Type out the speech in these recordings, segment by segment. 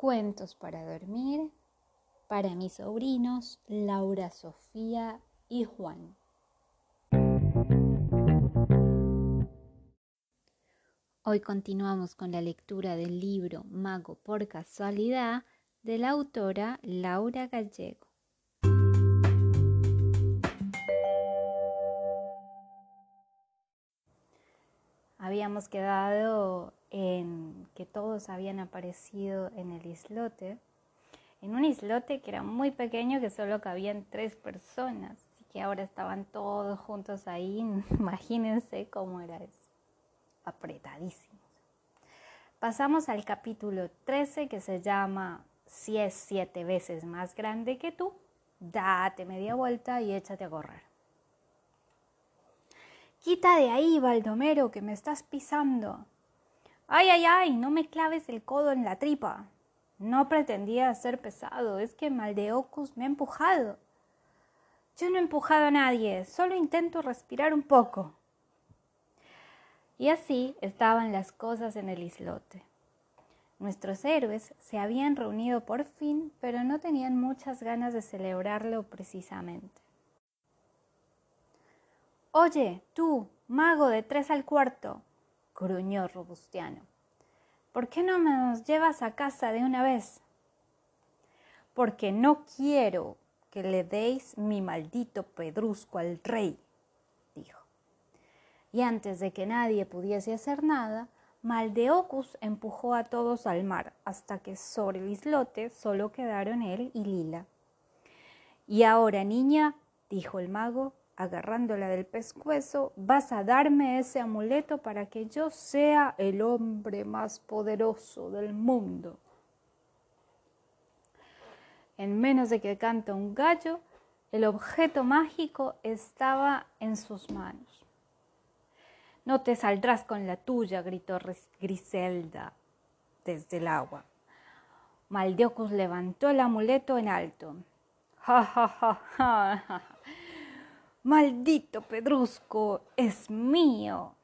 Cuentos para dormir para mis sobrinos Laura, Sofía y Juan. Hoy continuamos con la lectura del libro Mago por casualidad de la autora Laura Gallego. Habíamos quedado en que todos habían aparecido en el islote, en un islote que era muy pequeño, que solo cabían tres personas, y que ahora estaban todos juntos ahí, imagínense cómo era eso, apretadísimos. Pasamos al capítulo 13 que se llama Si es siete veces más grande que tú, date media vuelta y échate a correr. Quita de ahí, Baldomero, que me estás pisando, Ay, ay, ay, no me claves el codo en la tripa. No pretendía ser pesado, es que Maldeocus me ha empujado. Yo no he empujado a nadie, solo intento respirar un poco. Y así estaban las cosas en el islote. Nuestros héroes se habían reunido por fin, pero no tenían muchas ganas de celebrarlo precisamente. Oye, tú, mago de tres al cuarto, gruñó Robustiano. ¿Por qué no me nos llevas a casa de una vez? Porque no quiero que le deis mi maldito pedrusco al rey, dijo. Y antes de que nadie pudiese hacer nada, Maldeocus empujó a todos al mar, hasta que sobre el islote solo quedaron él y Lila. Y ahora, niña, dijo el mago, agarrándola del pescuezo, vas a darme ese amuleto para que yo sea el hombre más poderoso del mundo. En menos de que canta un gallo, el objeto mágico estaba en sus manos. No te saldrás con la tuya, gritó Griselda desde el agua. Maldeocus levantó el amuleto en alto. Ja, ja, ja, ja. Maldito pedrusco, es mío.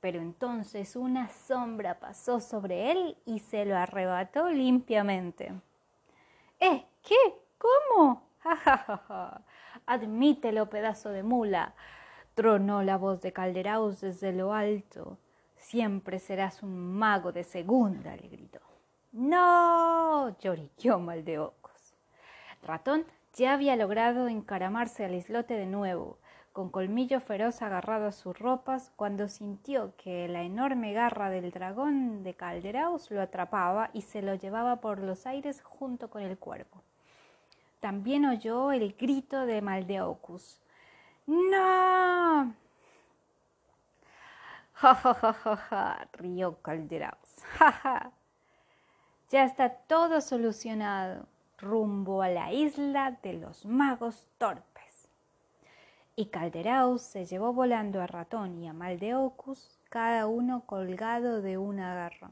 Pero entonces una sombra pasó sobre él y se lo arrebató limpiamente. ¿Eh? ¿Qué? ¿Cómo? ¡Ja! Admítelo, pedazo de mula. Tronó la voz de Calderaus desde lo alto. Siempre serás un mago de segunda, le gritó. ¡No! lloriqueó Maldeocos. Ratón ya había logrado encaramarse al islote de nuevo, con colmillo feroz agarrado a sus ropas, cuando sintió que la enorme garra del dragón de Calderaus lo atrapaba y se lo llevaba por los aires junto con el cuerpo. También oyó el grito de Maldeocus. ¡No! Ja, ja, ja, ja, ja, rió Calderaus. Ja, ja. Ya está todo solucionado rumbo a la isla de los magos torpes. Y Calderaus se llevó volando a Ratón y a Maldeocus, cada uno colgado de una garra.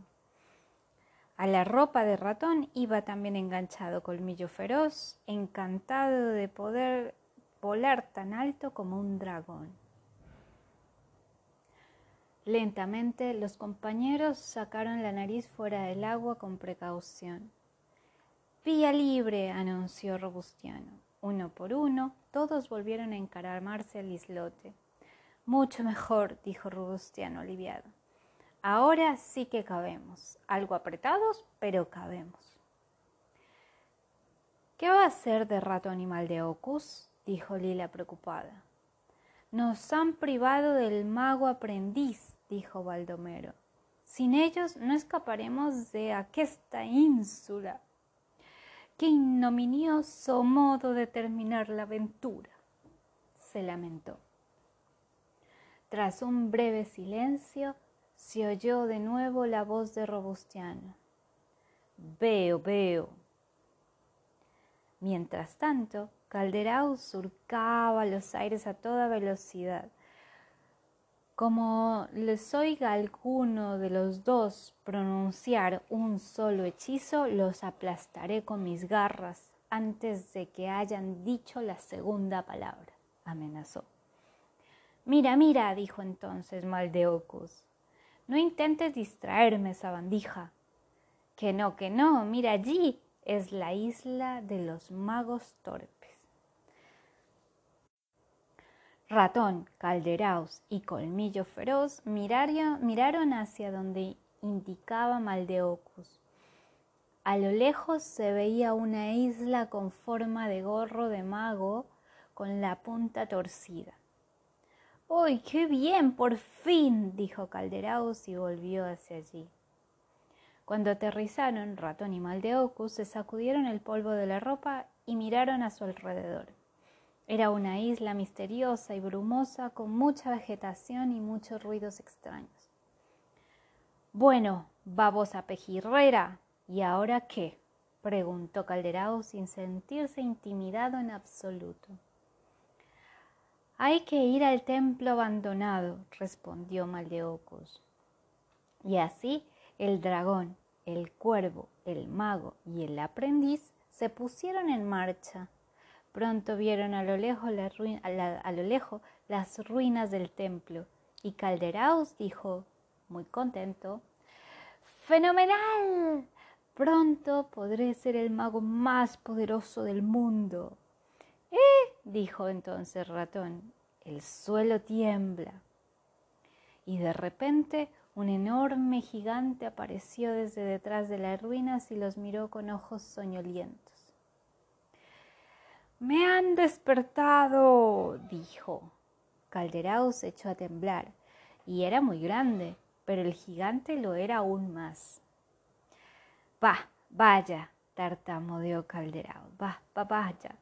A la ropa de ratón iba también enganchado Colmillo Feroz, encantado de poder volar tan alto como un dragón. Lentamente los compañeros sacaron la nariz fuera del agua con precaución. Vía libre, anunció Robustiano. Uno por uno, todos volvieron a encaramarse al islote. Mucho mejor, dijo Robustiano aliviado. Ahora sí que cabemos, algo apretados, pero cabemos. ¿Qué va a ser de rato animal de Ocus? dijo Lila preocupada. Nos han privado del mago aprendiz, dijo Baldomero. Sin ellos no escaparemos de aquesta ínsula. Qué ignominioso modo de terminar la aventura, se lamentó. Tras un breve silencio, se oyó de nuevo la voz de Robustiano. Veo, veo. Mientras tanto, Calderau surcaba los aires a toda velocidad, como les oiga alguno de los dos pronunciar un solo hechizo, los aplastaré con mis garras antes de que hayan dicho la segunda palabra, amenazó. Mira, mira, dijo entonces Maldeocus, no intentes distraerme, sabandija. Que no, que no, mira allí, es la isla de los magos torpes. Ratón, Calderaos y Colmillo Feroz miraron hacia donde indicaba Maldeocus. A lo lejos se veía una isla con forma de gorro de mago con la punta torcida. ¡Uy, qué bien! Por fin, dijo Calderaus y volvió hacia allí. Cuando aterrizaron, Ratón y Maldeocus se sacudieron el polvo de la ropa y miraron a su alrededor. Era una isla misteriosa y brumosa con mucha vegetación y muchos ruidos extraños. Bueno, babosa pejirrera, ¿y ahora qué? preguntó Calderao sin sentirse intimidado en absoluto. Hay que ir al templo abandonado, respondió Maldeocus. Y así el dragón, el cuervo, el mago y el aprendiz se pusieron en marcha. Pronto vieron a lo lejos, las ruinas del templo y Calderaos dijo, muy contento, ¡Fenomenal! Pronto podré ser el mago más poderoso del mundo. ¡Eh! dijo entonces Ratón, el suelo tiembla. Y de repente un enorme gigante apareció desde detrás de las ruinas y los miró con ojos soñolientos. Me han despertado, dijo. Calderao se echó a temblar, y era muy grande, pero el gigante lo era aún más. Va, vaya, tartamudeó Calderao. Va, va, vaya.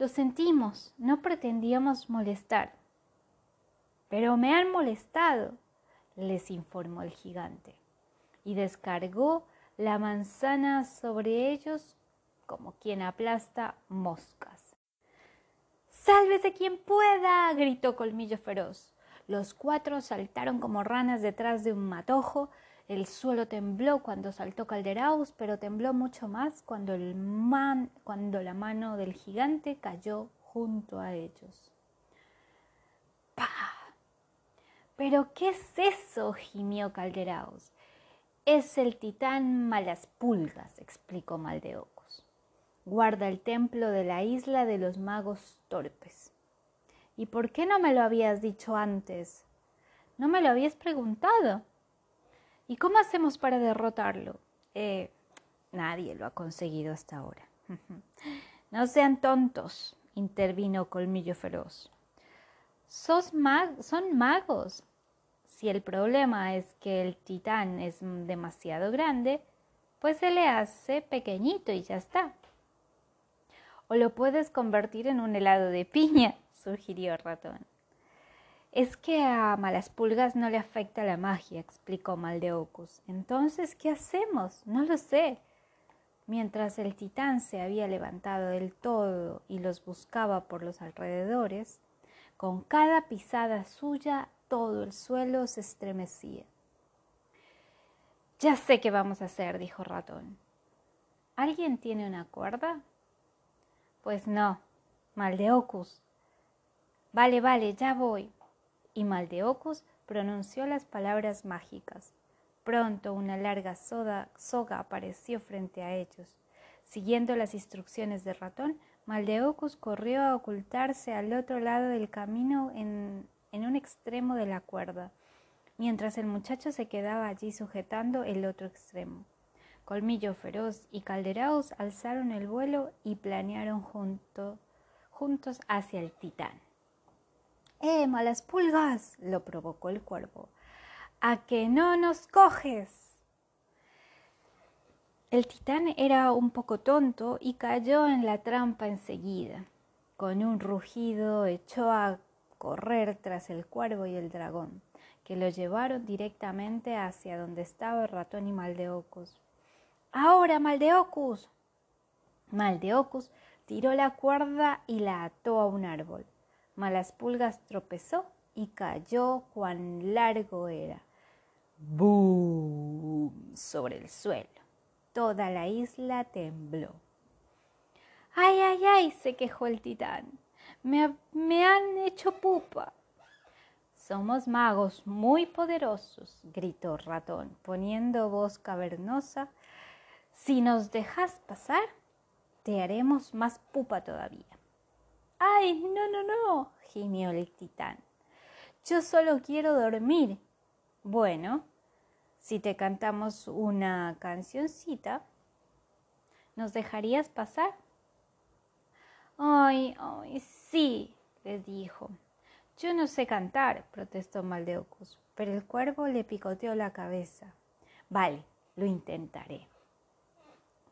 Lo sentimos, no pretendíamos molestar. Pero me han molestado les informó el gigante, y descargó la manzana sobre ellos como quien aplasta moscas. ¡Sálvese quien pueda! gritó Colmillo Feroz. Los cuatro saltaron como ranas detrás de un matojo. El suelo tembló cuando saltó Calderaus, pero tembló mucho más cuando, la mano del gigante cayó junto a ellos. ¡Pah! ¿Pero qué es eso? gimió Calderaos. Es el titán Malaspulgas, explicó Maldeocos. Guarda el templo de la isla de los magos torpes. ¿Y por qué no me lo habías dicho antes? No me lo habías preguntado. ¿Y cómo hacemos para derrotarlo? Eh, nadie lo ha conseguido hasta ahora. no sean tontos, intervino Colmillo Feroz son magos. Si el problema es que el titán es demasiado grande, pues se le hace pequeñito y ya está. O lo puedes convertir en un helado de piña, sugirió ratón. Es que a malas pulgas no le afecta la magia, explicó Maldeocus. Entonces, ¿qué hacemos? No lo sé. Mientras el titán se había levantado del todo y los buscaba por los alrededores, con cada pisada suya todo el suelo se estremecía. Ya sé qué vamos a hacer, dijo Ratón. ¿Alguien tiene una cuerda? Pues no, Maldeocus. Vale, vale, ya voy. Y Maldeocus pronunció las palabras mágicas. Pronto una larga soga apareció frente a ellos. Siguiendo las instrucciones de Ratón, Maldeocus corrió a ocultarse al otro lado del camino en, un extremo de la cuerda, mientras el muchacho se quedaba allí sujetando el otro extremo. Colmillo Feroz y Calderaos alzaron el vuelo y planearon juntos hacia el titán. ¡Eh, malas pulgas! lo provocó el cuervo. ¡A que no nos coges! El titán era un poco tonto y cayó en la trampa enseguida. Con un rugido echó a correr tras el cuervo y el dragón, que lo llevaron directamente hacia donde estaba el ratón y Maldeocus. ¡Ahora, Maldeocus! Maldeocus tiró la cuerda y la ató a un árbol. Malaspulgas tropezó y cayó cuán largo era. ¡Boom! sobre el suelo. Toda la isla tembló. ¡Ay, ay, ay! se quejó el titán. Me, me han hecho pupa. Somos magos muy poderosos, gritó Ratón, poniendo voz cavernosa. Si nos dejas pasar, te haremos más pupa todavía. ¡Ay, no, no, no! gimió el titán. Yo solo quiero dormir. Bueno, si te cantamos una cancioncita, ¿nos dejarías pasar? Ay, ay, sí, les dijo. Yo no sé cantar, protestó Maldeocus, pero el cuervo le picoteó la cabeza. Vale, lo intentaré.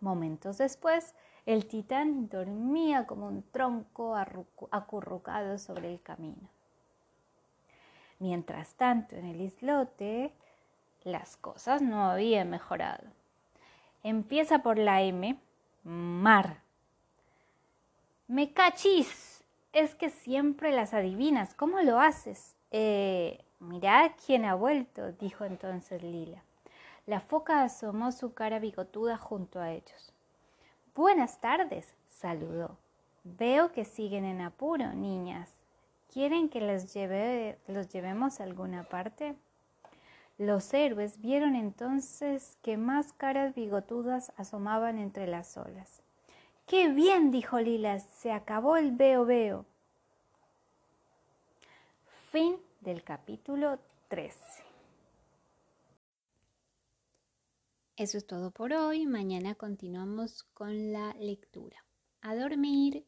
Momentos después, el titán dormía como un tronco acurrucado sobre el camino. Mientras tanto, en el islote, las cosas no habían mejorado. Empieza por la M, mar. Me cachis, es que siempre las adivinas. ¿Cómo lo haces? Eh, mirad quién ha vuelto, dijo entonces Lila. La foca asomó su cara bigotuda junto a ellos. Buenas tardes, saludó. Veo que siguen en apuro, niñas. ¿Quieren que los, los llevemos a alguna parte? Los héroes vieron entonces que más caras bigotudas asomaban entre las olas. ¡Qué bien! dijo Lila, se acabó el veo veo. Fin del capítulo 13. Eso es todo por hoy. Mañana continuamos con la lectura. A dormir.